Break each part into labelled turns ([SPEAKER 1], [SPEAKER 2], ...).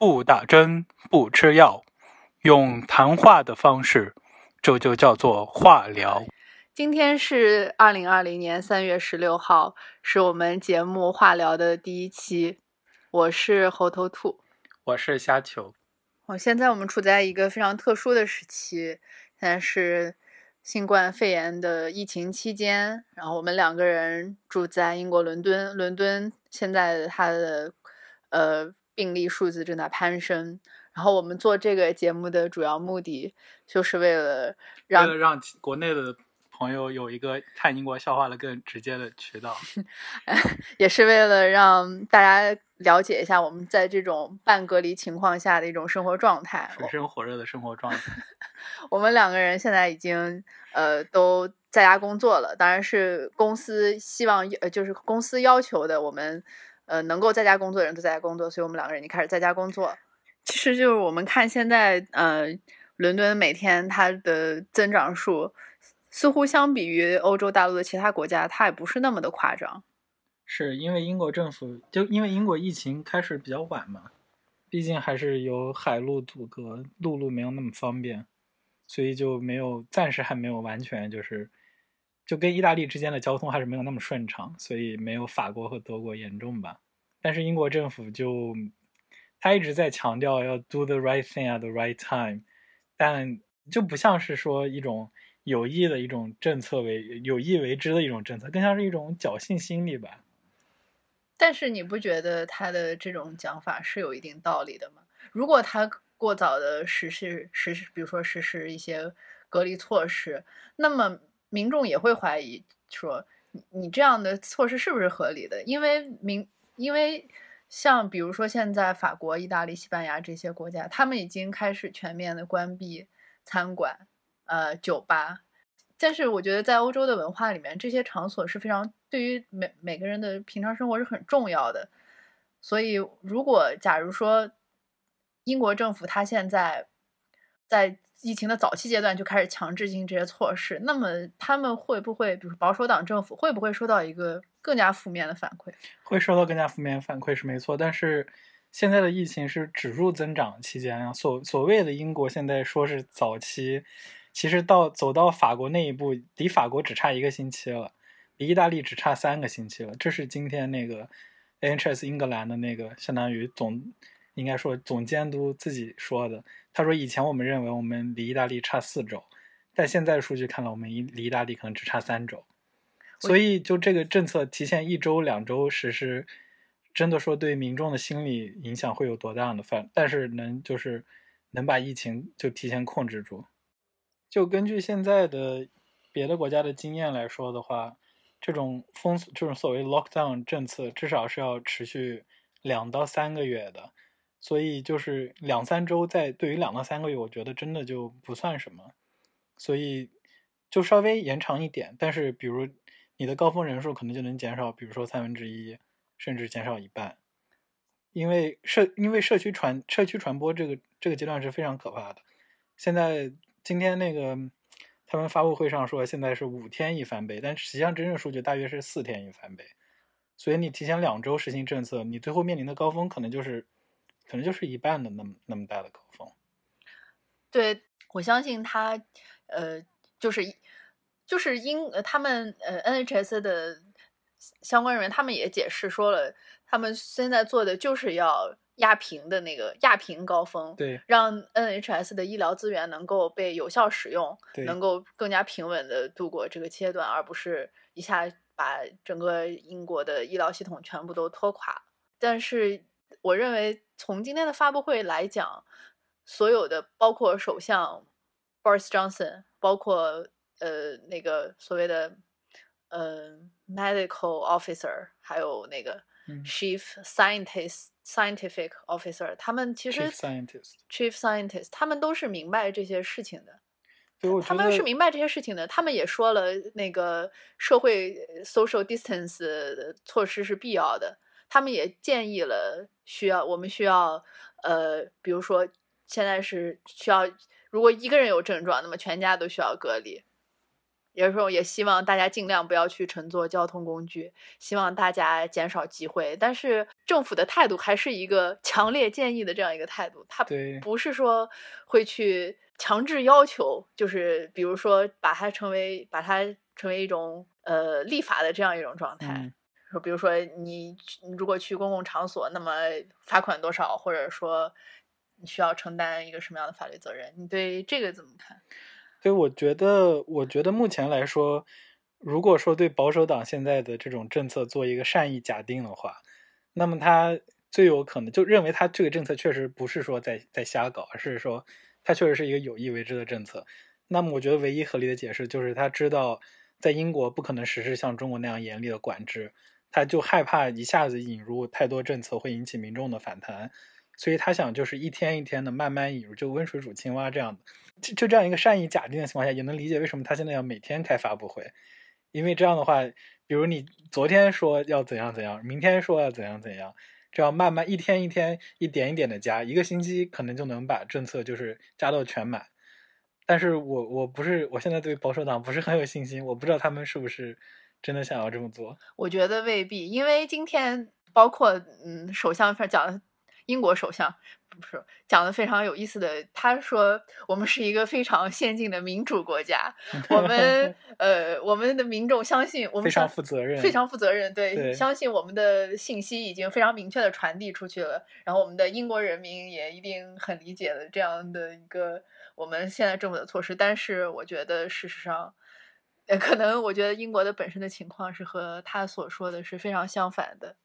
[SPEAKER 1] 不打针，不吃药，用谈话的方式，这就叫做化疗。
[SPEAKER 2] 今天是二零二零年三月十六号，是我们节目化疗的第一期。我是猴头兔，
[SPEAKER 1] 我是虾球。
[SPEAKER 2] 我现在我们处在一个非常特殊的时期，现在是新冠肺炎的疫情期间。然后我们两个人住在英国伦敦，伦敦现在它的呃病例数字正在攀升。然后我们做这个节目的主要目的，就是为了让
[SPEAKER 1] 为了让国内的。朋友有一个看英国笑话的更直接的渠道，
[SPEAKER 2] 也是为了让大家了解一下我们在这种半隔离情况下的一种生活状态，
[SPEAKER 1] 水深火热的生活状态。
[SPEAKER 2] 我们两个人现在已经呃都在家工作了，当然是公司希望呃就是公司要求的，我们呃能够在家工作的人都在家工作，所以我们两个人已经开始在家工作。其实就是我们看现在呃伦敦每天它的增长数。似乎相比于欧洲大陆的其他国家，它也不是那么的夸张。
[SPEAKER 1] 是因为英国政府就因为英国疫情开始比较晚嘛，毕竟还是有海陆阻隔，陆路没有那么方便，所以就没有暂时还没有完全就是就跟意大利之间的交通还是没有那么顺畅，所以没有法国和德国严重吧。但是英国政府就他一直在强调要 do the right thing at the right time，但就不像是说一种。有意的一种政策为有意为之的一种政策，更像是一种侥幸心理吧。
[SPEAKER 2] 但是你不觉得他的这种讲法是有一定道理的吗？如果他过早的实施实施，比如说实施一些隔离措施，那么民众也会怀疑说，你这样的措施是不是合理的？因为民因为像比如说现在法国、意大利、西班牙这些国家，他们已经开始全面的关闭餐馆。呃，酒吧，但是我觉得在欧洲的文化里面，这些场所是非常对于每每个人的平常生活是很重要的。所以，如果假如说英国政府他现在在疫情的早期阶段就开始强制进行这些措施，那么他们会不会，比如保守党政府会不会收到一个更加负面的反馈？
[SPEAKER 1] 会收到更加负面反馈是没错，但是现在的疫情是指数增长期间啊，所所谓的英国现在说是早期。其实到走到法国那一步，离法国只差一个星期了，离意大利只差三个星期了。这是今天那个 NHS 英格兰的那个相当于总，应该说总监督自己说的。他说以前我们认为我们离意大利差四周，但现在数据看来，我们离意大利可能只差三周。所以就这个政策提前一周两周实施，真的说对民众的心理影响会有多大的反？但是能就是能把疫情就提前控制住。就根据现在的别的国家的经验来说的话，这种封这种所谓 lockdown 政策至少是要持续两到三个月的，所以就是两三周，在对于两到三个月，我觉得真的就不算什么，所以就稍微延长一点，但是比如你的高峰人数可能就能减少，比如说三分之一，甚至减少一半，因为社因为社区传社区传播这个这个阶段是非常可怕的，现在。今天那个他们发布会上说，现在是五天一翻倍，但实际上真正数据大约是四天一翻倍。所以你提前两周实行政策，你最后面临的高峰可能就是，可能就是一半的那么那么大的高峰。
[SPEAKER 2] 对，我相信他，呃，就是就是英他们呃 NHS 的相关人员，他们也解释说了，他们现在做的就是要。压平的那个压平高峰，
[SPEAKER 1] 对，
[SPEAKER 2] 让 NHS 的医疗资源能够被有效使用，
[SPEAKER 1] 对，
[SPEAKER 2] 能够更加平稳的度过这个阶段，而不是一下把整个英国的医疗系统全部都拖垮。但是，我认为从今天的发布会来讲，所有的包括首相 Boris Johnson，包括呃那个所谓的呃 medical officer，还有那个 chief scientist。Scientific officer，他们其实
[SPEAKER 1] Chief
[SPEAKER 2] Scientist，他们都是明白这些事情的。
[SPEAKER 1] 他
[SPEAKER 2] 们是明白这些事情的。他们也说了，那个社会 social distance 措施是必要的。他们也建议了，需要我们需要呃，比如说现在是需要，如果一个人有症状，那么全家都需要隔离。有时候也希望大家尽量不要去乘坐交通工具，希望大家减少集会。但是政府的态度还是一个 强烈建议的这样一个态度，他不是说会去强制要求，就是比如说把它成为把它成为一种呃立法的这样一种状态。说比如说你你如果去公共场所，那么罚款多少，或者说你需要承担一个什么样的法律责任？你对这个怎么看？
[SPEAKER 1] 对，我觉得，我觉得目前来说，如果说对保守党现在的这种政策做一个善意假定的话，那么他最有可能就认为他这个政策确实不是说在在瞎搞，而是说他确实是一个有意为之的政策。那么我觉得唯一合理的解释就是他知道在英国不可能实施像中国那样严厉的管制，他就害怕一下子引入太多政策会引起民众的反弹，所以他想就是一天一天的慢慢引入，就温水煮青蛙这样的。就就这样一个善意假定的情况下，也能理解为什么他现在要每天开发布会，因为这样的话，比如你昨天说要怎样怎样，明天说要怎样怎样，这样慢慢一天一天一点一点的加，一个星期可能就能把政策就是加到全满。但是我我不是我现在对保守党不是很有信心，我不知道他们是不是真的想要这么做。
[SPEAKER 2] 我觉得未必，因为今天包括嗯首相讲英国首相。不是讲的非常有意思的，他说我们是一个非常先进的民主国家，我们呃我们的民众相信我们
[SPEAKER 1] 非常负责任，
[SPEAKER 2] 非常负责任，对，相信我们的信息已经非常明确的传递出去了，然后我们的英国人民也一定很理解的这样的一个我们现在政府的措施，但是我觉得事实上，呃，可能我觉得英国的本身的情况是和他所说的是非常相反的，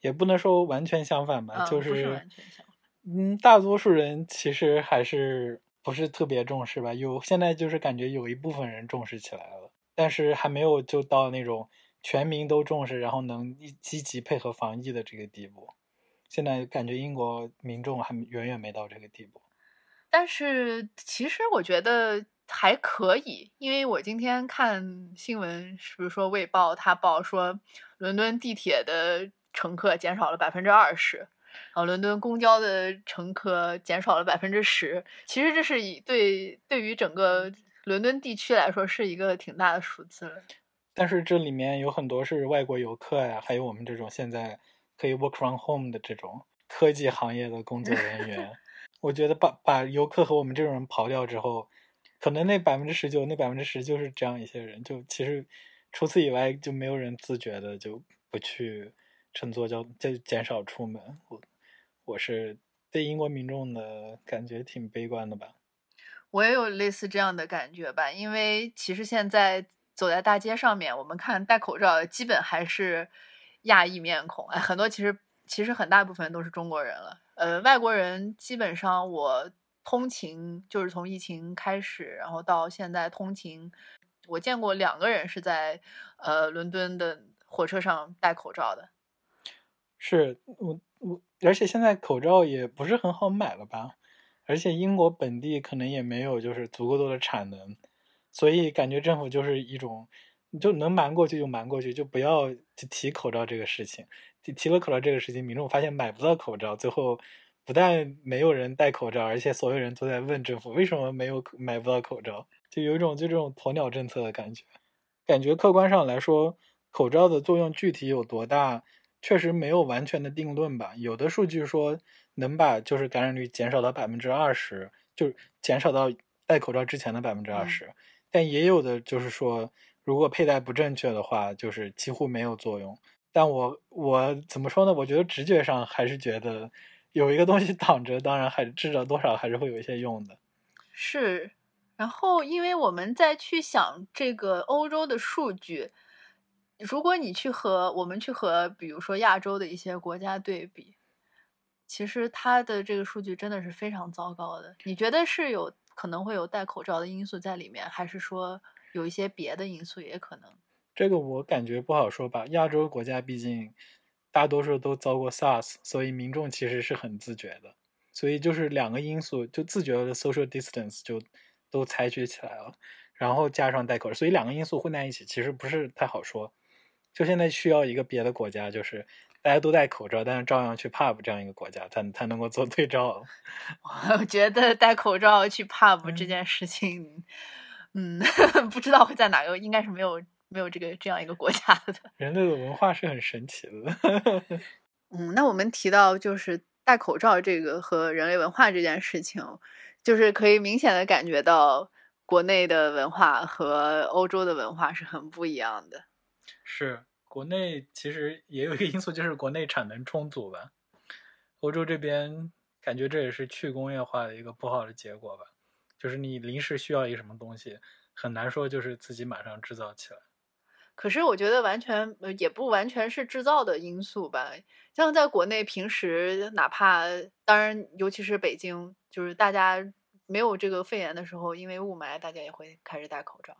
[SPEAKER 1] 也不能说完全相反吧，就
[SPEAKER 2] 是完全相。
[SPEAKER 1] 嗯，大多数人其实还是不是特别重视吧。有现在就是感觉有一部分人重视起来了，但是还没有就到那种全民都重视，然后能积极配合防疫的这个地步。现在感觉英国民众还远远没到这个地步。
[SPEAKER 2] 但是其实我觉得还可以，因为我今天看新闻，是不是说《卫报》他报说，伦敦地铁的乘客减少了百分之二十。然后，伦敦公交的乘客减少了百分之十，其实这是以对对于整个伦敦地区来说是一个挺大的数字了。
[SPEAKER 1] 但是这里面有很多是外国游客呀，还有我们这种现在可以 work from home 的这种科技行业的工作人员。我觉得把把游客和我们这种人刨掉之后，可能那百分之十九、那百分之十就是这样一些人。就其实除此以外，就没有人自觉的就不去。乘坐交就减少出门，我我是对英国民众的感觉挺悲观的吧。
[SPEAKER 2] 我也有类似这样的感觉吧，因为其实现在走在大街上面，我们看戴口罩基本还是亚裔面孔，哎，很多其实其实很大部分都是中国人了。呃，外国人基本上我通勤就是从疫情开始，然后到现在通勤，我见过两个人是在呃伦敦的火车上戴口罩的。
[SPEAKER 1] 是我我，而且现在口罩也不是很好买了吧？而且英国本地可能也没有就是足够多的产能，所以感觉政府就是一种，就能瞒过去就瞒过去，就不要提口罩这个事情。提了口罩这个事情，民众发现买不到口罩，最后不但没有人戴口罩，而且所有人都在问政府为什么没有买不到口罩，就有一种就这种鸵鸟政策的感觉。感觉客观上来说，口罩的作用具体有多大？确实没有完全的定论吧，有的数据说能把就是感染率减少到百分之二十，就减少到戴口罩之前的百分之二十，但也有的就是说，如果佩戴不正确的话，就是几乎没有作用。但我我怎么说呢？我觉得直觉上还是觉得有一个东西挡着，当然还至少多少还是会有一些用的。
[SPEAKER 2] 是，然后因为我们在去想这个欧洲的数据。如果你去和我们去和，比如说亚洲的一些国家对比，其实它的这个数据真的是非常糟糕的。你觉得是有可能会有戴口罩的因素在里面，还是说有一些别的因素也可能？
[SPEAKER 1] 这个我感觉不好说吧。亚洲国家毕竟大多数都遭过 SARS，所以民众其实是很自觉的。所以就是两个因素，就自觉的 social distance 就都采取起来了，然后加上戴口罩，所以两个因素混在一起，其实不是太好说。就现在需要一个别的国家，就是大家都戴口罩，但是照样去 pub 这样一个国家，才才能够做对照。
[SPEAKER 2] 我觉得戴口罩去 pub 这件事情嗯，不知道会在哪个，应该是没有没有这个这样一个国家的。
[SPEAKER 1] 人类的文化是很神奇的。
[SPEAKER 2] 嗯，那我们提到就是戴口罩这个和人类文化这件事情，就是可以明显的感觉到国内的文化和欧洲的文化是很不一样的。
[SPEAKER 1] 是，国内其实也有一个因素，就是国内产能充足吧。欧洲这边感觉这也是去工业化的一个不好的结果吧。就是你临时需要一个什么东西，很难说就是自己马上制造起来。
[SPEAKER 2] 可是我觉得完全呃也不完全是制造的因素吧。像在国内平时，哪怕当然，尤其是北京，就是大家没有这个肺炎的时候，因为雾霾，大家也会开始戴口罩。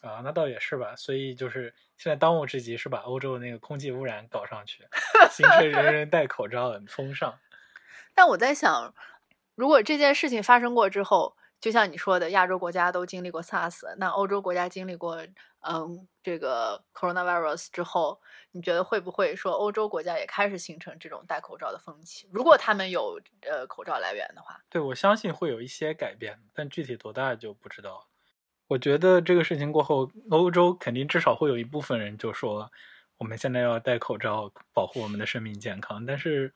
[SPEAKER 1] 啊，那倒也是吧。所以就是现在当务之急是把欧洲的那个空气污染搞上去，形成人人戴口罩的风尚。
[SPEAKER 2] 但我在想，如果这件事情发生过之后，就像你说的，亚洲国家都经历过 SARS，那欧洲国家经历过嗯这个 coronavirus 之后，你觉得会不会说欧洲国家也开始形成这种戴口罩的风气？如果他们有呃口罩来源的话，
[SPEAKER 1] 对我相信会有一些改变，但具体多大就不知道了。我觉得这个事情过后，欧洲肯定至少会有一部分人就说，我们现在要戴口罩保护我们的生命健康。但是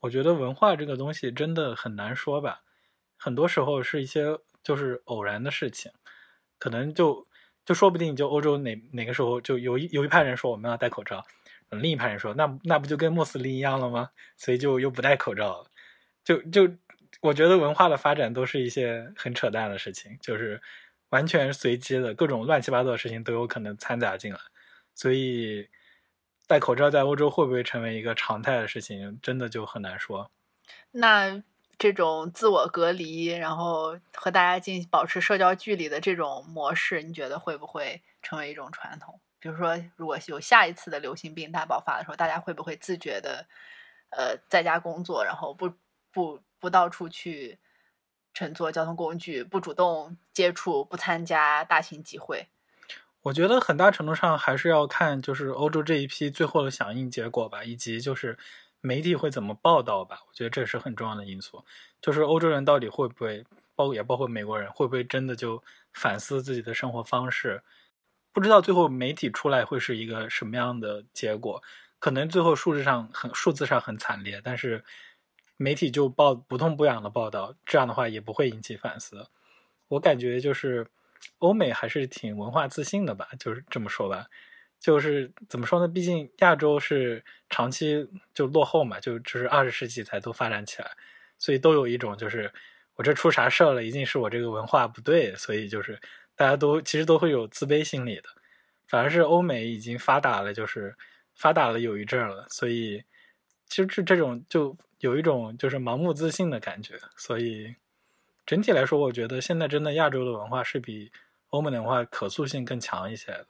[SPEAKER 1] 我觉得文化这个东西真的很难说吧。很多时候是一些就是偶然的事情，可能就就说不定就欧洲哪哪个时候就有一有一派人说我们要戴口罩，另一派人说那那不就跟穆斯林一样了吗？所以就又不戴口罩了。就就我觉得文化的发展都是一些很扯淡的事情，就是完全随机的各种乱七八糟的事情都有可能掺杂进来。所以戴口罩在欧洲会不会成为一个常态的事情，真的就很难说。
[SPEAKER 2] 那。这种自我隔离，然后和大家进保持社交距离的这种模式，你觉得会不会成为一种传统？比如说，如果有下一次的流行病大爆发的时候，大家会不会自觉的，呃，在家工作，然后不不不到处去乘坐交通工具，不主动接触，不参加大型集会？
[SPEAKER 1] 我觉得很大程度上还是要看就是欧洲这一批最后的响应结果吧，以及就是。媒体会怎么报道吧？我觉得这是很重要的因素。就是欧洲人到底会不会，包也包括美国人，会不会真的就反思自己的生活方式？不知道最后媒体出来会是一个什么样的结果。可能最后数字上很数字上很惨烈，但是媒体就报不痛不痒的报道，这样的话也不会引起反思。我感觉就是欧美还是挺文化自信的吧，就是这么说吧。就是怎么说呢？毕竟亚洲是长期就落后嘛，就就是二十世纪才都发展起来，所以都有一种就是我这出啥事了，一定是我这个文化不对，所以就是大家都其实都会有自卑心理的。反而是欧美已经发达了，就是发达了有一阵了，所以其实是这种就有一种就是盲目自信的感觉。所以整体来说，我觉得现在真的亚洲的文化是比欧美的文化可塑性更强一些的。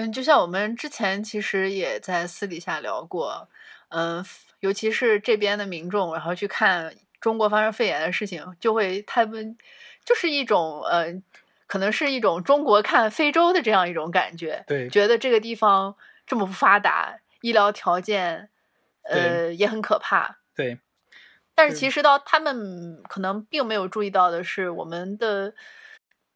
[SPEAKER 2] 嗯，就像我们之前其实也在私底下聊过，嗯，尤其是这边的民众，然后去看中国发生肺炎的事情，就会他们就是一种呃，可能是一种中国看非洲的这样一种感觉，
[SPEAKER 1] 对，
[SPEAKER 2] 觉得这个地方这么不发达，医疗条件呃也很可怕，
[SPEAKER 1] 对。
[SPEAKER 2] 但是其实到他们可能并没有注意到的是，我们的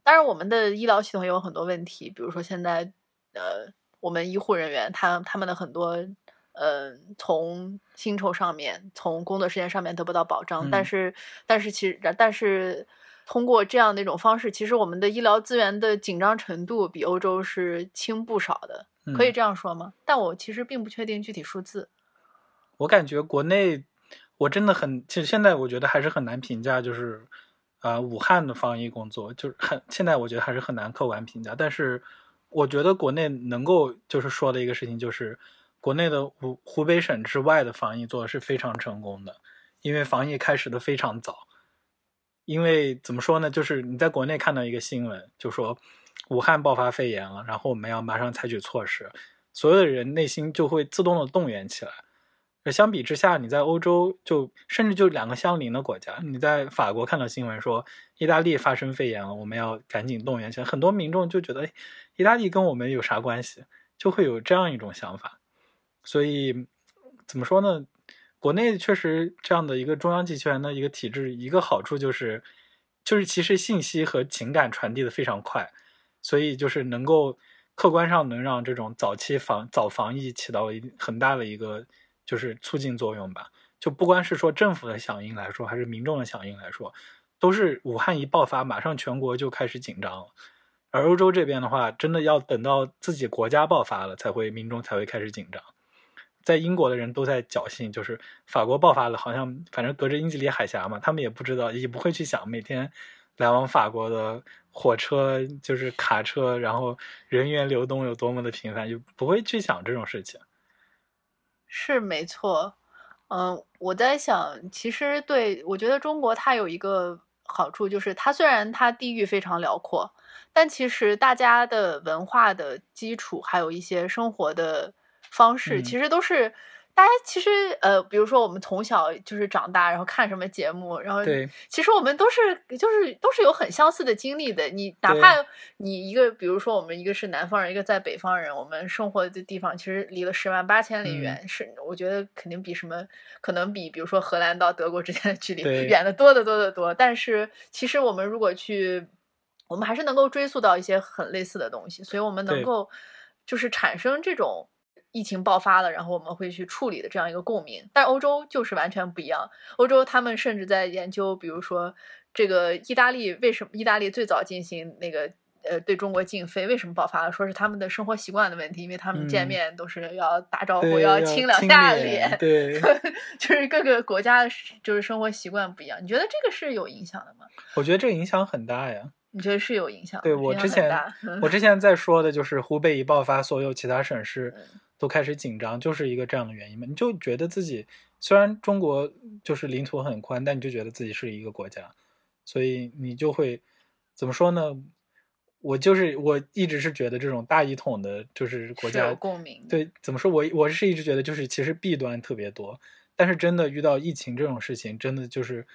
[SPEAKER 2] 当然我们的医疗系统也有很多问题，比如说现在。呃，我们医护人员，他他们的很多，呃，从薪酬上面，从工作时间上面得不到保障，但是，但是其实，但是通过这样的一种方式，其实我们的医疗资源的紧张程度比欧洲是轻不少的，可以这样说吗？但我其实并不确定具体数字。
[SPEAKER 1] 我感觉国内，我真的很，其实现在我觉得还是很难评价，就是，啊，武汉的防疫工作，就是很，现在我觉得还是很难客观评价，但是。我觉得国内能够就是说的一个事情，就是国内的湖湖北省之外的防疫做的是非常成功的，因为防疫开始的非常早。因为怎么说呢，就是你在国内看到一个新闻，就说武汉爆发肺炎了，然后我们要马上采取措施，所有的人内心就会自动的动员起来。相比之下，你在欧洲就甚至就两个相邻的国家，你在法国看到新闻说意大利发生肺炎了，我们要赶紧动员起来，很多民众就觉得，哎，意大利跟我们有啥关系？就会有这样一种想法。所以怎么说呢？国内确实这样的一个中央集权的一个体制，一个好处就是就是其实信息和情感传递的非常快，所以就是能够客观上能让这种早期防早防疫起到了一很大的一个就是促进作用吧。就不光是说政府的响应来说，还是民众的响应来说，都是武汉一爆发，马上全国就开始紧张了。而欧洲这边的话，真的要等到自己国家爆发了，才会民众才会开始紧张。在英国的人都在侥幸，就是法国爆发了，好像反正隔着英吉利海峡嘛，他们也不知道，也不会去想每天来往法国的火车就是卡车，然后人员流动有多么的频繁，就不会去想这种事情。
[SPEAKER 2] 是没错，嗯，我在想，其实对我觉得中国它有一个好处，就是它虽然它地域非常辽阔。但其实大家的文化的基础，还有一些生活的方式，其实都是大家其实呃，比如说我们从小就是长大，然后看什么节目，然后其实我们都是就是都是有很相似的经历的。你哪怕你一个，比如说我们一个是南方人，一个在北方人，我们生活的地方其实离了十万八千里远，是我觉得肯定比什么可能比比如说荷兰到德国之间的距离远的多得多得多。但是其实我们如果去。我们还是能够追溯到一些很类似的东西，所以我们能够就是产生这种疫情爆发了，然后我们会去处理的这样一个共鸣。但欧洲就是完全不一样，欧洲他们甚至在研究，比如说这个意大利为什么意大利最早进行那个呃对中国禁飞，为什么爆发了？说是他们的生活习惯的问题，因为他们见面都是要打招呼，要亲两下脸，
[SPEAKER 1] 对，
[SPEAKER 2] 就是各个国家就是生活习惯不一样。你觉得这个是有影响的吗？
[SPEAKER 1] 我觉得这个影响很大呀。
[SPEAKER 2] 你觉得是有影响？
[SPEAKER 1] 对我之前，我之前在说的就是湖北一爆发，所有其他省市都开始紧张，就是一个这样的原因嘛。你就觉得自己虽然中国就是领土很宽，但你就觉得自己是一个国家，所以你就会怎么说呢？我就是我一直是觉得这种大一统的，就是国家
[SPEAKER 2] 共鸣。
[SPEAKER 1] 对，怎么说？我我是一直觉得就是其实弊端特别多，但是真的遇到疫情这种事情，真的就是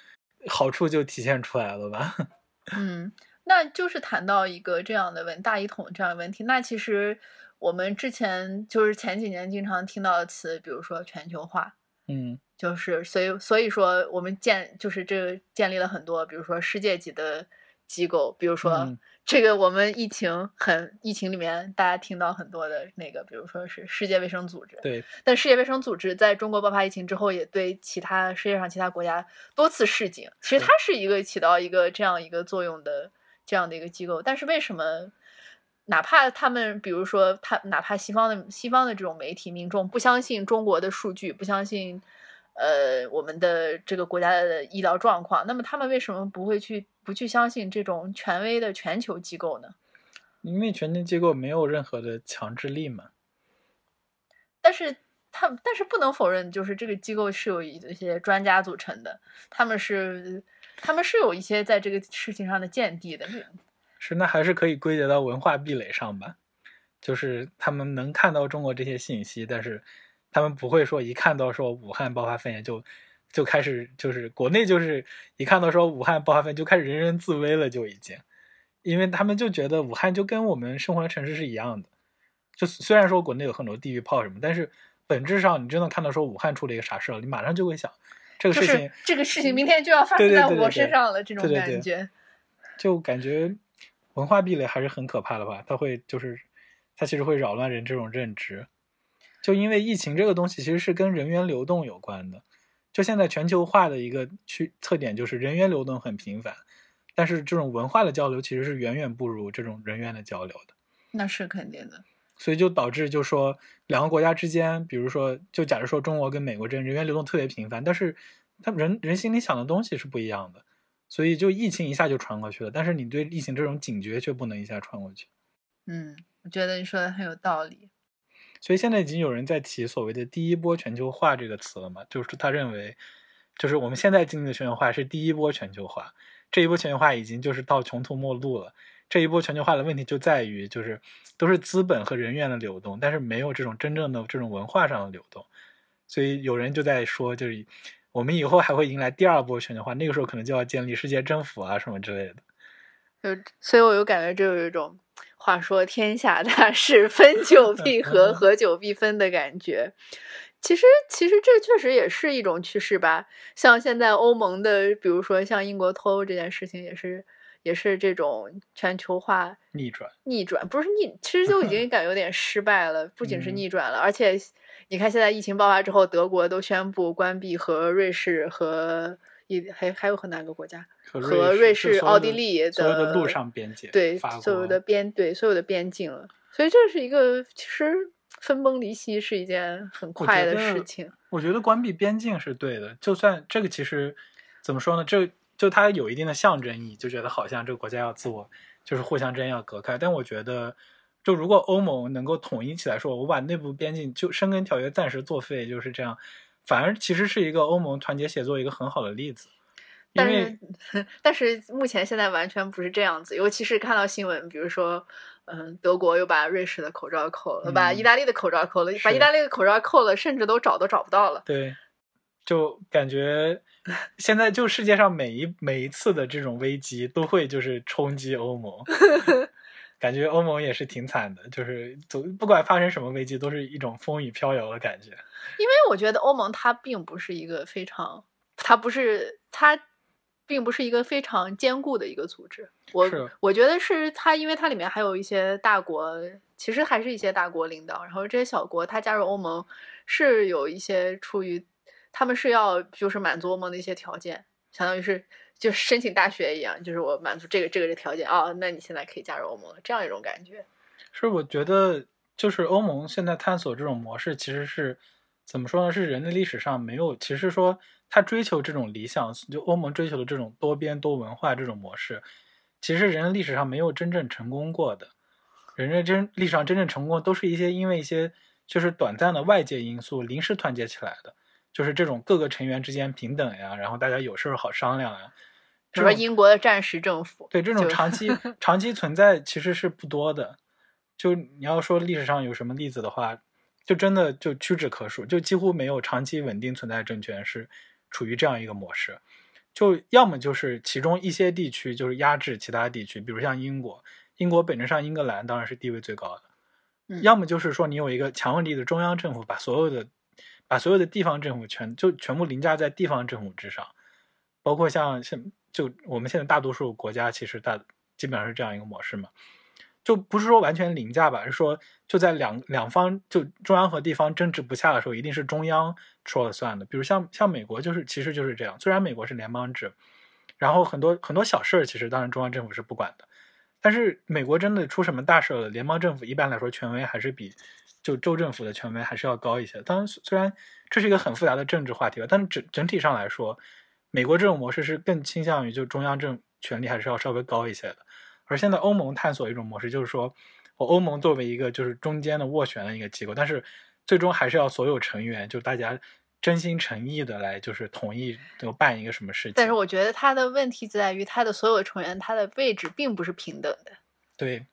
[SPEAKER 1] 好处就体现出来了吧？
[SPEAKER 2] 嗯。那就是谈到一个这样的问大一统这样的问题。那其实我们之前就是前几年经常听到的词，比如说全球化，
[SPEAKER 1] 嗯，
[SPEAKER 2] 就是所以所以说我们建就是这建立了很多，比如说世界级的机构，比如说 这个我们疫情很疫情里面大家听到很多的那个，比如说是世界卫生组织，
[SPEAKER 1] 对。
[SPEAKER 2] 但世界卫生组织在中国爆发疫情之后，也对其他世界上其他国家多次示警。其实它是一个起到一个这样一个作用的。这样的一个机构，但是为什么，哪怕他们，比如说他，哪怕西方的西方的这种媒体民众不相信中国的数据，不相信，呃，我们的这个国家的医疗状况，那么他们为什么不会去不去相信这种权威的全球机构呢？
[SPEAKER 1] 因为全球机构没有任何的强制力嘛。
[SPEAKER 2] 但是他，但是不能否认，就是这个机构是有一些专家组成的，他们是。他们是有一些在这个事情上的见地的，
[SPEAKER 1] 是那还是可以归结到文化壁垒上吧？就是他们能看到中国这些信息，但是他们不会说一看到说武汉爆发肺炎就就开始就是国内就是一看到说武汉爆发肺炎就开始人人自危了，就已经，因为他们就觉得武汉就跟我们生活的城市是一样的，就虽然说国内有很多地域炮什么，但是本质上你真的看到说武汉出了一个啥事了，你马上就会想。这个事情，
[SPEAKER 2] 这个事情明天就要发生在我身上了，这种感觉，
[SPEAKER 1] 就感觉文化壁垒还是很可怕的吧？它会就是，它其实会扰乱人这种认知。就因为疫情这个东西，其实是跟人员流动有关的。就现在全球化的一个区特点就是人员流动很频繁，但是这种文化的交流其实是远远不如这种人员的交流的。
[SPEAKER 2] 那是肯定的。
[SPEAKER 1] 所以就导致，就说两个国家之间，比如说，就假如说中国跟美国之间人员流动特别频繁，但是他人人心里想的东西是不一样的，所以就疫情一下就传过去了，但是你对疫情这种警觉却不能一下传过去。
[SPEAKER 2] 嗯，我觉得你说的很有道理。
[SPEAKER 1] 所以现在已经有人在提所谓的第一波全球化这个词了嘛？就是他认为，就是我们现在经历的全球化是第一波全球化，这一波全球化已经就是到穷途末路了。这一波全球化的问题就在于，就是都是资本和人员的流动，但是没有这种真正的这种文化上的流动，所以有人就在说，就是我们以后还会迎来第二波全球化，那个时候可能就要建立世界政府啊什么之类的。
[SPEAKER 2] 就所以，我就感觉，这有一种话说天下大事，分久必合，合久必分的感觉。其实，其实这确实也是一种趋势吧。像现在欧盟的，比如说像英国脱欧这件事情，也是也是这种全球化
[SPEAKER 1] 逆转，
[SPEAKER 2] 逆转不是逆，其实就已经 感觉有点失败了。不仅是
[SPEAKER 1] 嗯
[SPEAKER 2] 逆转了，而且你看现在疫情爆发之后，德国都宣布关闭和瑞士和一还还有和哪个国家？
[SPEAKER 1] 和
[SPEAKER 2] 和瑞
[SPEAKER 1] 瑞
[SPEAKER 2] 士奥地利
[SPEAKER 1] 所有的
[SPEAKER 2] 的
[SPEAKER 1] 陆上边界，
[SPEAKER 2] 对所有的边对所有的边境了。所以这是一个其实分崩离析是一件很快的事情。
[SPEAKER 1] 我觉得关闭边境是对的，就算这个其实怎么说呢，这就它有一定的象征意义，就觉得好像这个国家要自我就是互相之间要隔开。但我觉得，就如果欧盟能够统一起来说，我把内部边境就申根条约暂时作废，就是这样，反而其实是一个欧盟团结协作一个很好的例子。
[SPEAKER 2] 但是，但是目前现在完全不是这样子，尤其是看到新闻，比如说，嗯，德国又把瑞士的口罩扣了，把
[SPEAKER 1] 嗯
[SPEAKER 2] 意大利的口罩扣了，把意大利的口罩扣了，甚至都找都找不到了。
[SPEAKER 1] 对，就感觉 现在就世界上每一每一次的这种危机都会就是冲击欧盟，感觉欧盟也是挺惨的，就是总不管发生什么危机，都是一种风雨飘摇的感觉。
[SPEAKER 2] 因为我觉得欧盟它并不是一个非常，它不是它并不是一个非常坚固的一个组织。我我觉得是它，因为它里面还有一些大国，其实还是一些大国领导，然后这些小国它加入欧盟是有一些出于他们是要就是满足欧盟的一些条件，相当于是就申请大学一样，就是我满足这个这个的条件哦，那你现在可以加入欧盟了，这样一种感觉。
[SPEAKER 1] 是我觉得就是欧盟现在探索这种模式，其实是怎么说呢？是人类历史上没有，其实说他追求这种理想，就欧盟追求的这种多边多文化这种模式，其实人类历史上没有真正成功过的。人类真历史上真正成功，都是一些因为一些就是短暂的外界因素临时团结起来的，就是这种各个成员之间平等呀，然后大家有事儿好商量呀。
[SPEAKER 2] 比如说英国的战时政府，
[SPEAKER 1] 对这种长期 长期存在其实是不多的。就你要说历史上有什么例子的话，就真的就屈指可数，就几乎没有长期稳定存在的政权是处于这样一个模式。就要么就是其中一些地区就是压制其他地区，比如像英国，英国本质上英格兰当然是地位最高的，
[SPEAKER 2] 嗯
[SPEAKER 1] 要么就是说你有一个强有力的中央政府，把所有的把所有的地方政府全就全部凌驾在地方政府之上，包括像现就我们现在大多数国家其实大基本上是这样一个模式嘛，就不是说完全凌驾吧，是说就在两两方就中央和地方争执不下的时候，一定是中央说了算的。比如像像美国就是其实就是这样，虽然美国是联邦制，然后很多很多小事其实当然中央政府是不管的，但是美国真的出什么大事了，联邦政府一般来说权威还是比就州政府的权威还是要高一些。当然，虽然这是一个很复杂的政治话题吧，但是整整体上来说，美国这种模式是更倾向于就中央政权力还是要稍微高一些的。而现在欧盟探索一种模式，就是说我欧盟作为一个就是中间的斡旋的一个机构，但是最终还是要所有成员就大家真心诚意的来就是同意就办一个什么事情。
[SPEAKER 2] 但是我觉得他的问题在于，他的所有成员，他的位置并不是平等的，
[SPEAKER 1] 对，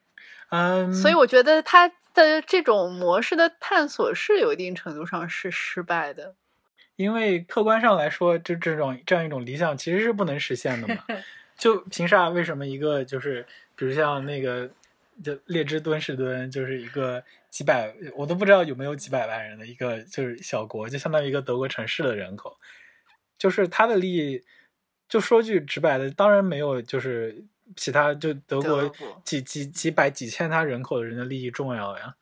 [SPEAKER 1] 嗯，
[SPEAKER 2] 所以我觉得他的这种模式的探索是有一定程度上是失败的。
[SPEAKER 1] 因为客观上来说，就这种这样一种理想其实是不能实现的嘛。就凭啥？为什么一个就是，比如像那个，就列支敦士敦，就是一个几百，我都不知道有没有几百万人的一个就是小国，就相当于一个德国城市的人口，就是他的利益，就说句直白的，当然没有就是其他就德国几几几百几千他人口的人的利益重要呀。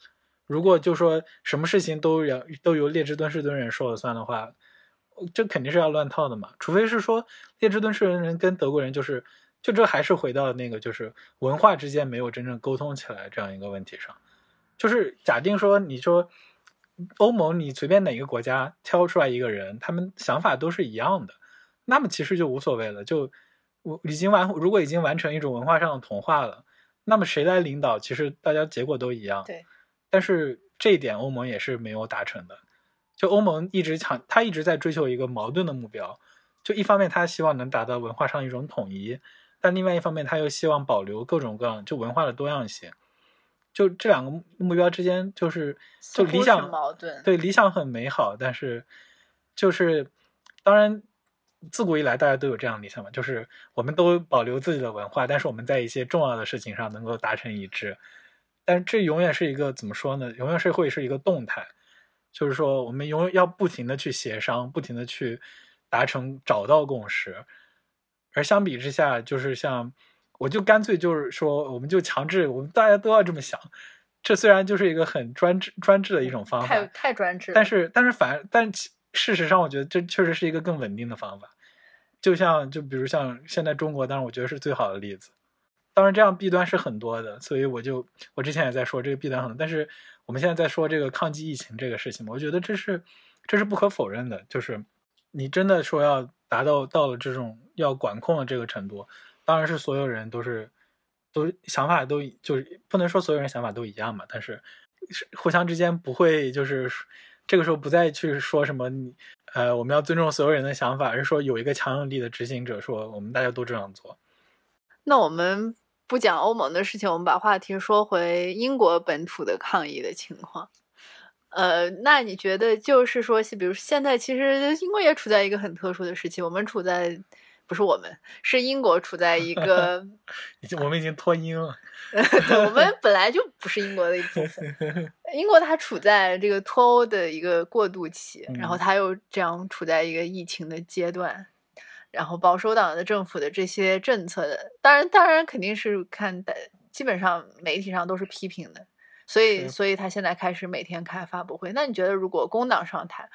[SPEAKER 1] 如果就说什么事情都要都由列支敦士敦人说了算的话，这肯定是要乱套的嘛。除非是说列支敦士敦人跟德国人就是，就这还是回到那个就是文化之间没有真正沟通起来这样一个问题上。就是假定说你说欧盟，你随便哪个国家挑出来一个人，他们想法都是一样的，那么其实就无所谓了。就我已经完，如果已经完成一种文化上的同化了，那么谁来领导，其实大家结果都一样。
[SPEAKER 2] 对。
[SPEAKER 1] 但是这一点欧盟也是没有达成的。就欧盟一直强，他一直在追求一个矛盾的目标。就一方面，他希望能达到文化上一种统一，但另外一方面，他又希望保留各种各样就文化的多样性。就这两个目标之间，就是就理想
[SPEAKER 2] 矛盾，
[SPEAKER 1] 对理想很美好，但是就是当然，自古以来大家都有这样的理想嘛，就是我们都保留自己的文化，但是我们在一些重要的事情上能够达成一致。但这永远是一个怎么说呢？永远是会是一个动态。就是说我们永远要不停的去协商，不停的去达成找到共识。而相比之下，就是像我就干脆就是说，我们就强制我们大家都要这么想。这虽然就是一个很专制专制的一种方法，
[SPEAKER 2] 太太专制。
[SPEAKER 1] 但是但是反但事实上，我觉得这确实是一个更稳定的方法。就像就比如像现在中国，当然我觉得是最好的例子。当然这样弊端是很多的，所以我就我之前也在说这个弊端很多。但是我们现在在说这个抗击疫情这个事情，我觉得这是这是不可否认的。就是你真的说要达到到了这种要管控的这个程度，当然是所有人都是都想法都就是不能说所有人想法都一样嘛，但是互相之间不会就是这个时候不再去说什么你呃我们要尊重所有人的想法，而是说有一个强有力的执行者说我们大家都这样做。
[SPEAKER 2] 那我们。不讲欧盟的事情，我们把话题说回英国本土的抗议的情况。呃，那你觉得就是说，比如现在其实英国也处在一个很特殊的时期，我们处在不是我们是英国处在一个
[SPEAKER 1] 已经我们已经脱英了，对
[SPEAKER 2] 我们本来就不是英国的一部分。英国它处在这个脱欧的一个过渡期，然后它又这样处在一个疫情的阶段。然后保守党的政府的这些政策的，当然，当然肯定是看的，基本上媒体上都是批评的，所以，所以他现在开始每天开发布会。那你觉得，如果工党上台，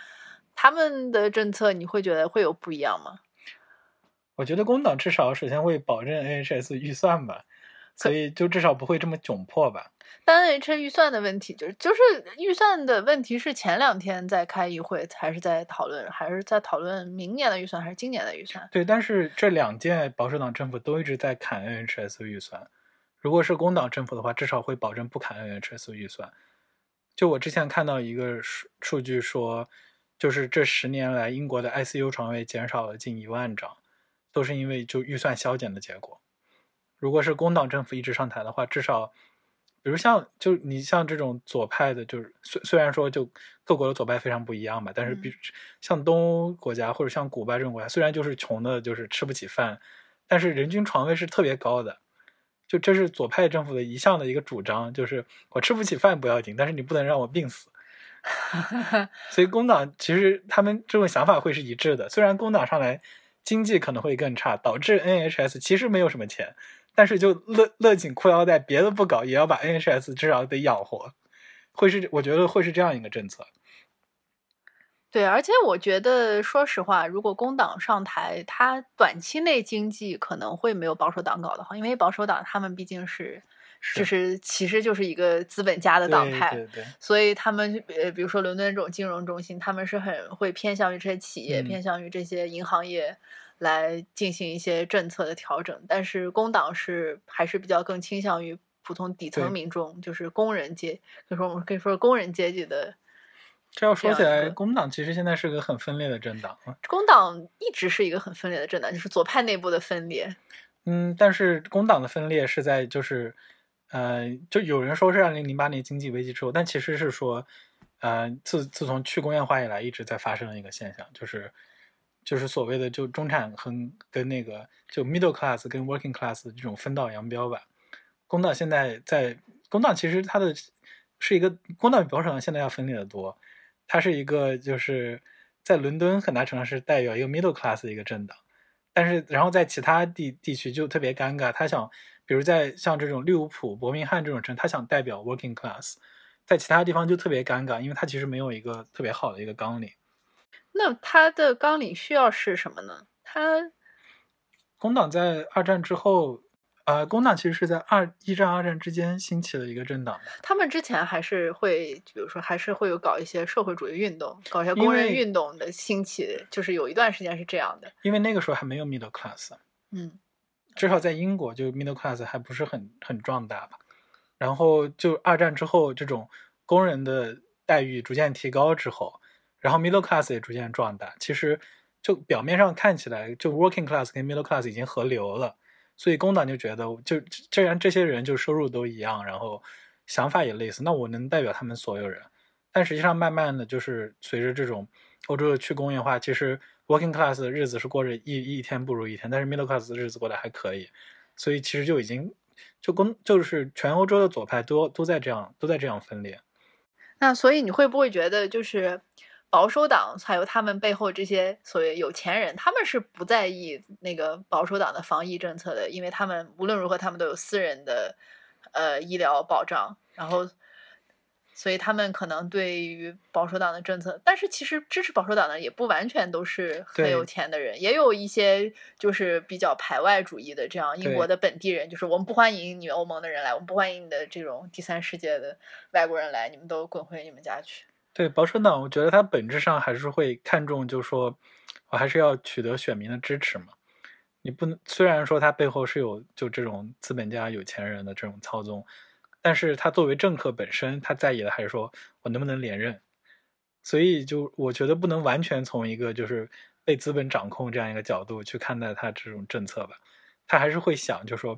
[SPEAKER 2] 他们的政策你会觉得会有不一样吗？
[SPEAKER 1] 我觉得工党至少首先会保证 NHS 预算吧，所以就至少不会这么窘迫吧。
[SPEAKER 2] 单 H 预算的问题，就是就是预算的问题是前两天在开议会，还是在讨论，还是在讨论明年的预算，还是今年的预算？
[SPEAKER 1] 对，但是这两届保守党政府都一直在砍 NHS 预算。如果是工党政府的话，至少会保证不砍 NHS 预算。就我之前看到一个数数据说，就是这十年来英国的 ICU 床位减少了近一万张，都是因为就预算削减的结果。如果是工党政府一直上台的话，至少。比如像就你像这种左派的，就是虽虽然说就各国的左派非常不一样吧，但是比像东欧国家或者像古巴这种国家，虽然就是穷的，就是吃不起饭，但是人均床位是特别高的。就这是左派政府的一项的一个主张，就是我吃不起饭不要紧，但是你不能让我病死。所以工党其实他们这种想法会是一致的，虽然工党上来经济可能会更差，导致 NHS 其实没有什么钱。但是就勒勒紧裤腰带，别的不搞，也要把 NHS 至少得养活，会是我觉得会是这样一个政策。
[SPEAKER 2] 对，而且我觉得，说实话，如果工党上台，他短期内经济可能会没有保守党搞得好，因为保守党他们毕竟是就是其实就是一个资本家的党派，所以他们呃，比如说伦敦这种金融中心，他们是很会偏向于这些企业，偏向于这些银行业。来进行一些政策的调整，但是工党是还是比较更倾向于普通底层民众，就是工人阶，可以说我们可以说工人阶级的。
[SPEAKER 1] 这要说起来，工党其实现在是个很分裂的政党。
[SPEAKER 2] 工党一直是一个很分裂的政党，就是左派内部的分裂。
[SPEAKER 1] 嗯，但是工党的分裂是在就是，呃，就有人说是二零零八年经济危机之后，但其实是说，呃，自自从去工业化以来一直在发生的一个现象，就是。就是所谓的就中产和跟那个就 middle class 跟 working class 这种分道扬镳吧。工党现在在工党其实它的是一个工党比保守党现在要分裂的多。它是一个就是在伦敦很大程度上是代表一个 middle class 的一个政党，但是然后在其他地地区就特别尴尬。他想比如在像这种利物浦、伯明翰这种城，他想代表 working class，在其他地方就特别尴尬，因为他其实没有一个特别好的一个纲领。
[SPEAKER 2] 那他的纲领需要是什么呢？他
[SPEAKER 1] 工党在二战之后，呃，工党其实是在二一战、二战之间兴起的一个政党。
[SPEAKER 2] 他们之前还是会，比如说，还是会有搞一些社会主义运动，搞一些工人运动的兴起，就是有一段时间是这样的。
[SPEAKER 1] 因为那个时候还没有 middle class，
[SPEAKER 2] 嗯，
[SPEAKER 1] 至少在英国，就 middle class 还不是很很壮大吧。然后就二战之后，这种工人的待遇逐渐提高之后。然后 middle class 也逐渐壮大，其实就表面上看起来，就 working class 跟 middle class 已经合流了，所以工党就觉得，就既然这些人就收入都一样，然后想法也类似，那我能代表他们所有人。但实际上，慢慢的就是随着这种欧洲的去工业化，其实 working class 的日子是过着一一天不如一天，但是 middle class 的日子过得还可以，所以其实就已经就工就是全欧洲的左派都都在这样都在这样分裂。
[SPEAKER 2] 那所以你会不会觉得，就是保守党还有他们背后这些所谓有钱人，他们是不在意那个保守党的防疫政策的，因为他们无论如何他们都有私人的呃医疗保障，然后。所以他们可能对于保守党的政策，但是其实支持保守党的也不完全都是很有钱的人，也有一些就是比较排外主义的这样英国的本地人，就是我们不欢迎你欧盟的人来，我们不欢迎你的这种第三世界的外国人来，你们都滚回你们家去。
[SPEAKER 1] 对保守党，我觉得它本质上还是会看重，就是说我还是要取得选民的支持嘛。你不能虽然说它背后是有就这种资本家有钱人的这种操纵。但是他作为政客本身，他在意的还是说我能不能连任，所以就我觉得不能完全从一个就是被资本掌控这样一个角度去看待他这种政策吧。他还是会想，就说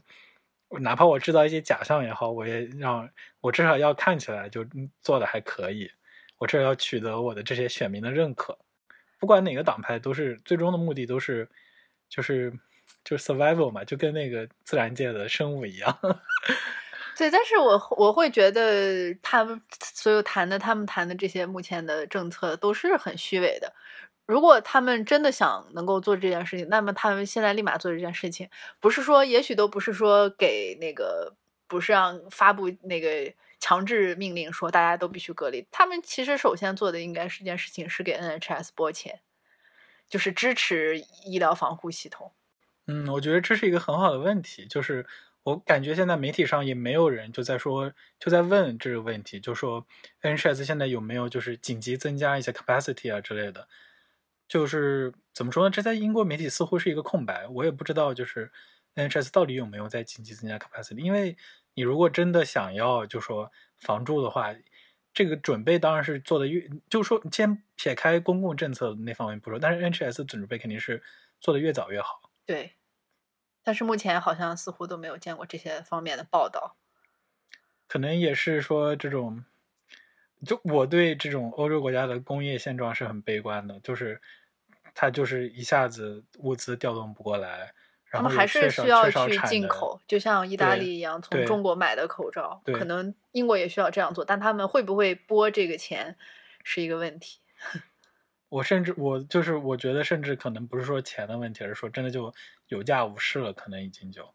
[SPEAKER 1] 哪怕我制造一些假象也好，我也让我至少要看起来就做的还可以，我这要取得我的这些选民的认可。不管哪个党派，都是最终的目的都是就是就是 survival 嘛，就跟那个自然界的生物一样。
[SPEAKER 2] 对，但是我我会觉得他们所有谈的，他们谈的这些目前的政策都是很虚伪的。如果他们真的想能够做这件事情，那么他们现在立马做这件事情，不是说，也许都不是说给那个，不是让发布那个强制命令说大家都必须隔离。他们其实首先做的应该是件事情，是给 NHS 拨钱，就是支持医疗防护系统。
[SPEAKER 1] 嗯，我觉得这是一个很好的问题，就是。我感觉现在媒体上也没有人就在说，就在问这个问题，就说 NHS 现在有没有就是紧急增加一些 capacity 啊之类的，就是怎么说呢？这在英国媒体似乎是一个空白，我也不知道就是 NHS 到底有没有在紧急增加 capacity。因为你如果真的想要就说防住的话，这个准备当然是做的越，就说先撇开公共政策那方面不说，但是 NHS 准备肯定是做的越早越好。
[SPEAKER 2] 对。但是目前好像似乎都没有见过这些方面的报道，
[SPEAKER 1] 可能也是说这种，就我对这种欧洲国家的工业现状是很悲观的，就是它就是一下子物资调动不过来，
[SPEAKER 2] 他们还是需要去进口，就像意大利一样从中国买的口罩，可能英国也需要这样做，但他们会不会拨这个钱是一个问题。
[SPEAKER 1] 我甚至我就是我觉得甚至可能不是说钱的问题，而是说真的就有价无市了，可能已经就。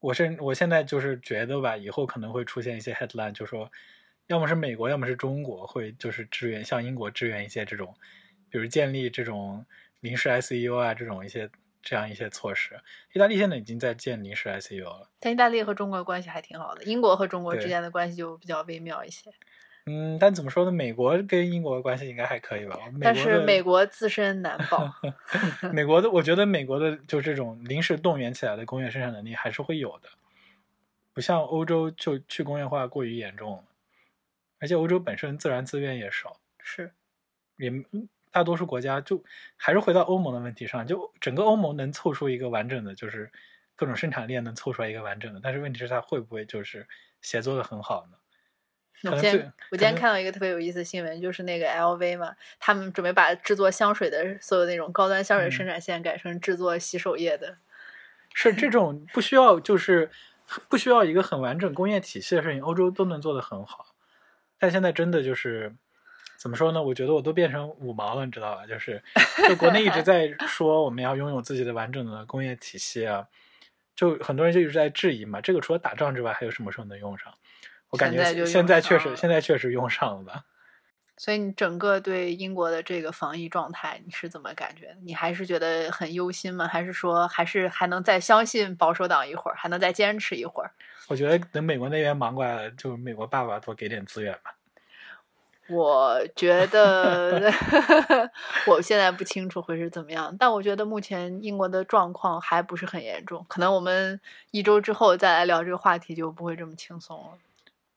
[SPEAKER 1] 我甚我现在就是觉得吧，以后可能会出现一些 headline，就说要么是美国，要么是中国会就是支援，像英国支援一些这种，比如建立这种临时 ICU 啊这种一些这样一些措施。意大利现在已经在建临时 ICU 了。
[SPEAKER 2] 但意大利和中国关系还挺好的，英国和中国之间的关系就比较微妙一些。
[SPEAKER 1] 嗯，但怎么说呢？美国跟英国的关系应该还可以吧？
[SPEAKER 2] 但是美国自身难保。
[SPEAKER 1] 美国的，我觉得美国的就这种临时动员起来的工业生产能力还是会有的，不像欧洲就去工业化过于严重了，而且欧洲本身自然资源也少，
[SPEAKER 2] 是，
[SPEAKER 1] 也大多数国家就还是回到欧盟的问题上，就整个欧盟能凑出一个完整的，就是各种生产链能凑出来一个完整的，但是问题是它会不会就是协作的很好呢？
[SPEAKER 2] 我今天我今天看到一个特别有意思的新闻，就是那个 LV 嘛，他们准备把制作香水的所有那种高端香水生产线改成制作洗手液的。
[SPEAKER 1] 是这种不需要，就是不需要一个很完整工业体系的事情，欧洲都能做得很好。但现在真的就是怎么说呢？我觉得我都变成五毛了，你知道吧？就是就国内一直 在说我们要拥有自己的完整的工业体系啊，就很多人就一直在质疑嘛，这个除了打仗之外，还有什么时候能用上？我感觉现在确实，现在确实用上了吧。
[SPEAKER 2] 所以你整个对英国的这个防疫状态，你是怎么感觉？你还是觉得很忧心吗？还是说还是还能再相信保守党一会儿，还能再坚持一会儿？
[SPEAKER 1] 我觉得等美国那边忙过来了，就美国爸爸多给点资源吧。
[SPEAKER 2] 我觉得 我现在不清楚会是怎么样，但我觉得目前英国的状况还不是很严重。可能我们一周之后再来聊这个话题，就不会这么轻松了。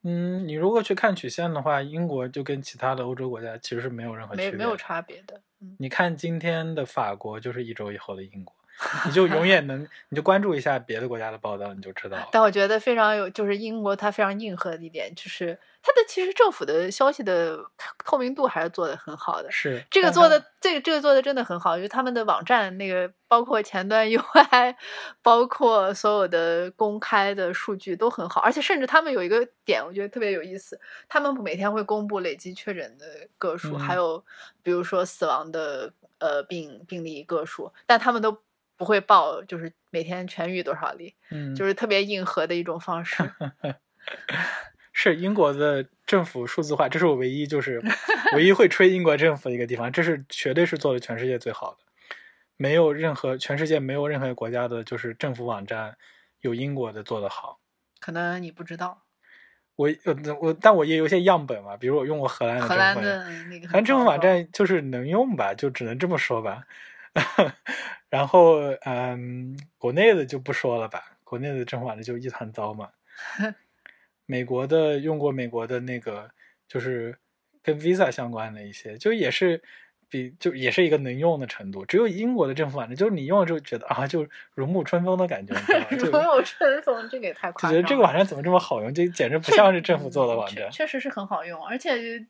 [SPEAKER 1] 嗯，你如果去看曲线的话，英国就跟其他的欧洲国家其实是没有任何区别，
[SPEAKER 2] 没没有差别的。
[SPEAKER 1] 你看今天的法国就是一周以后的英国，你就永远能，你就关注一下别的国家的报道，你就知道了。
[SPEAKER 2] 但我觉得非常有，就是英国它非常硬核的一点，就是它的其实政府的消息的透明度还是做的很好的。
[SPEAKER 1] 是
[SPEAKER 2] 这个做的，这个这个做的真的很好，就是他们的网站那个，包括前端 UI，包括所有的公开的数据都很好，而且甚至他们有一个点，我觉得特别有意思，他们每天会公布累计确诊的个数，还
[SPEAKER 1] 嗯
[SPEAKER 2] 有比如说死亡的呃病病例个数，但他们都不会报，就是每天痊愈多少例，
[SPEAKER 1] 嗯，
[SPEAKER 2] 就是特别硬核的一种方式。
[SPEAKER 1] 是英国的政府数字化，这是我唯一就是唯一会吹英国政府的一个地方，这是绝对是做的全世界最好的，没有任何全世界没有任何国家的就是政府网站有英国的做的好。
[SPEAKER 2] 可能你不知道，
[SPEAKER 1] 我呃我但我也有些样本嘛，比如我用过荷兰的
[SPEAKER 2] 荷兰的那个
[SPEAKER 1] 荷兰政府网站就是能用吧，就只能这么说吧。然后嗯，国内的就不说了吧，国内的政府网站就一团糟嘛。美国的用过美国的那个，就是跟 Visa 相关的一些，就也是比就也是一个能用的程度。只有英国的政府网站，就是你用了之后觉得啊，就如沐春风的感觉，
[SPEAKER 2] 如沐春风，这个也太
[SPEAKER 1] 就觉得
[SPEAKER 2] 夸张了。
[SPEAKER 1] 这个网站怎么这么好用？这简直不像是政府做的网站。
[SPEAKER 2] 确实是很好用，而且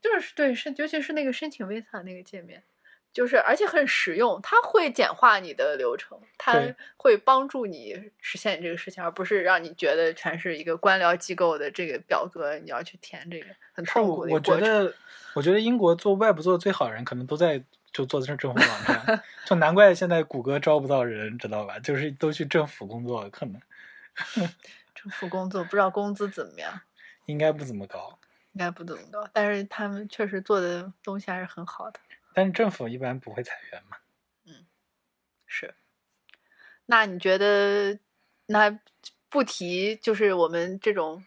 [SPEAKER 2] 就是对是，尤其是那个申请 visa 那个界面，就是而且很实用，它会简化你的流程，它会帮助你实现这个事情，而不是让你觉得全是一个官僚机构的这个表格，你要去填这个很痛
[SPEAKER 1] 我我觉
[SPEAKER 2] 苦的一个过程。
[SPEAKER 1] 得，我觉得英国做 Web 做的最好的人，可能都在就做的是政府网站，就难怪现在谷歌招不到人，知道吧？就是都去政府工作，可能
[SPEAKER 2] 政府工作不知道工资怎么样，
[SPEAKER 1] 应该不怎么高。
[SPEAKER 2] 应该不怎么高，但是他们确实做的东西还是很好的。
[SPEAKER 1] 但是政府一般不会裁员嘛。
[SPEAKER 2] 嗯是，那你觉得，那不提就是我们这种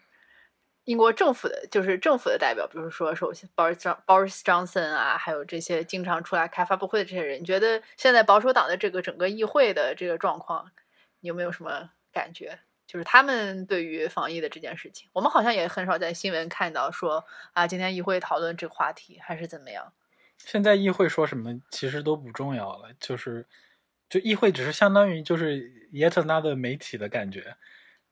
[SPEAKER 2] 英国政府的，就是政府的代表，比如说首先 Boris Boris Johnson 啊，还有这些经常出来开发布会的这些人，你觉得现在保守党的这个整个议会的这个状况，你有没有什么感觉？就是他们对于防疫的这件事情，我们好像也很少在新闻看到说啊，今天议会讨论这个话题，还是怎么样？
[SPEAKER 1] 现在议会说什么其实都不重要了，就是就议会只是相当于就是 yet another 媒体的感觉，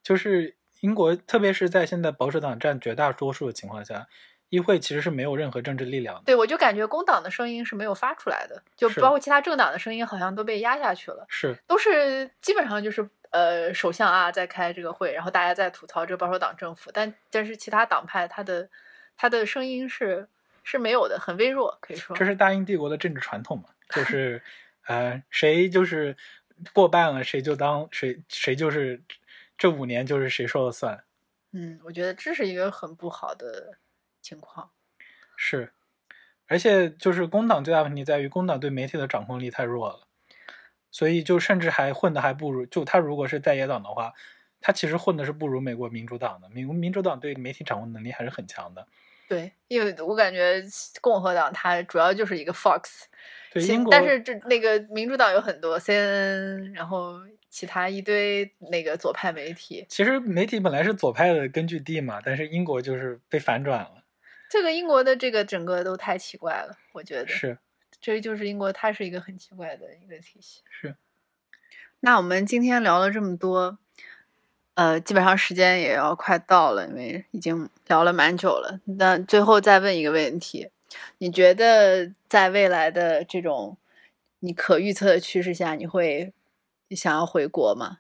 [SPEAKER 1] 就是英国特别是在现在保守党占绝大多数的情况下，议会其实是没有任何政治力量的。
[SPEAKER 2] 对，我就感觉工党的声音是没有发出来的，就包括其他政党的声音好像都被压下去了，
[SPEAKER 1] 是
[SPEAKER 2] 都是基本上就是呃首相啊在开这个会，然后大家在吐槽这个保守党政府，但但是其他党派他的他的声音是是没有的，很微弱，可以说
[SPEAKER 1] 这是大英帝国的政治传统嘛，就是呃谁就是过半了，谁就当谁谁就是这五年就是谁说了算。
[SPEAKER 2] 嗯，我觉得这是一个很不好的情况。
[SPEAKER 1] 是，而且就是工党最大问题在于工党对媒体的掌控力太弱了，所以就甚至还混的还不如就他如果是在野党的话，他其实混的是不如美国民主党的。民民主党对媒体掌控能力还是很强的。
[SPEAKER 2] 对，因为我感觉共和党它主要就是一个 Fox，
[SPEAKER 1] 对英国，
[SPEAKER 2] 但是这那个民主党有很多 CNN，然后其他一堆那个左派媒体。
[SPEAKER 1] 其实媒体本来是左派的根据地嘛，但是英国就是被反转了。
[SPEAKER 2] 这个英国的这个整个都太奇怪了，我觉得
[SPEAKER 1] 是
[SPEAKER 2] 这就是英国，它是一个很奇怪的一个体系。
[SPEAKER 1] 是，
[SPEAKER 2] 那我们今天聊了这么多，呃，基本上时间也要快到了，因为已经聊了蛮久了。那最后再问一个问题：你觉得在未来的这种你可预测的趋势下，你会想要回国吗？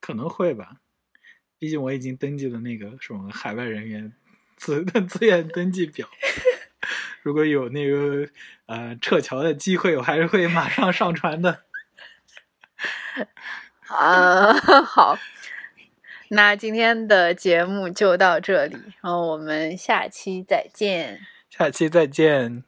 [SPEAKER 1] 可能会吧，毕竟我已经登记了那个什么海外人员自 自愿登记表。如果有那个呃撤侨的机会，我还是会马上上传的。
[SPEAKER 2] 啊，好，那今天的节目就到这里，然后我们下期再见。
[SPEAKER 1] 下期再见。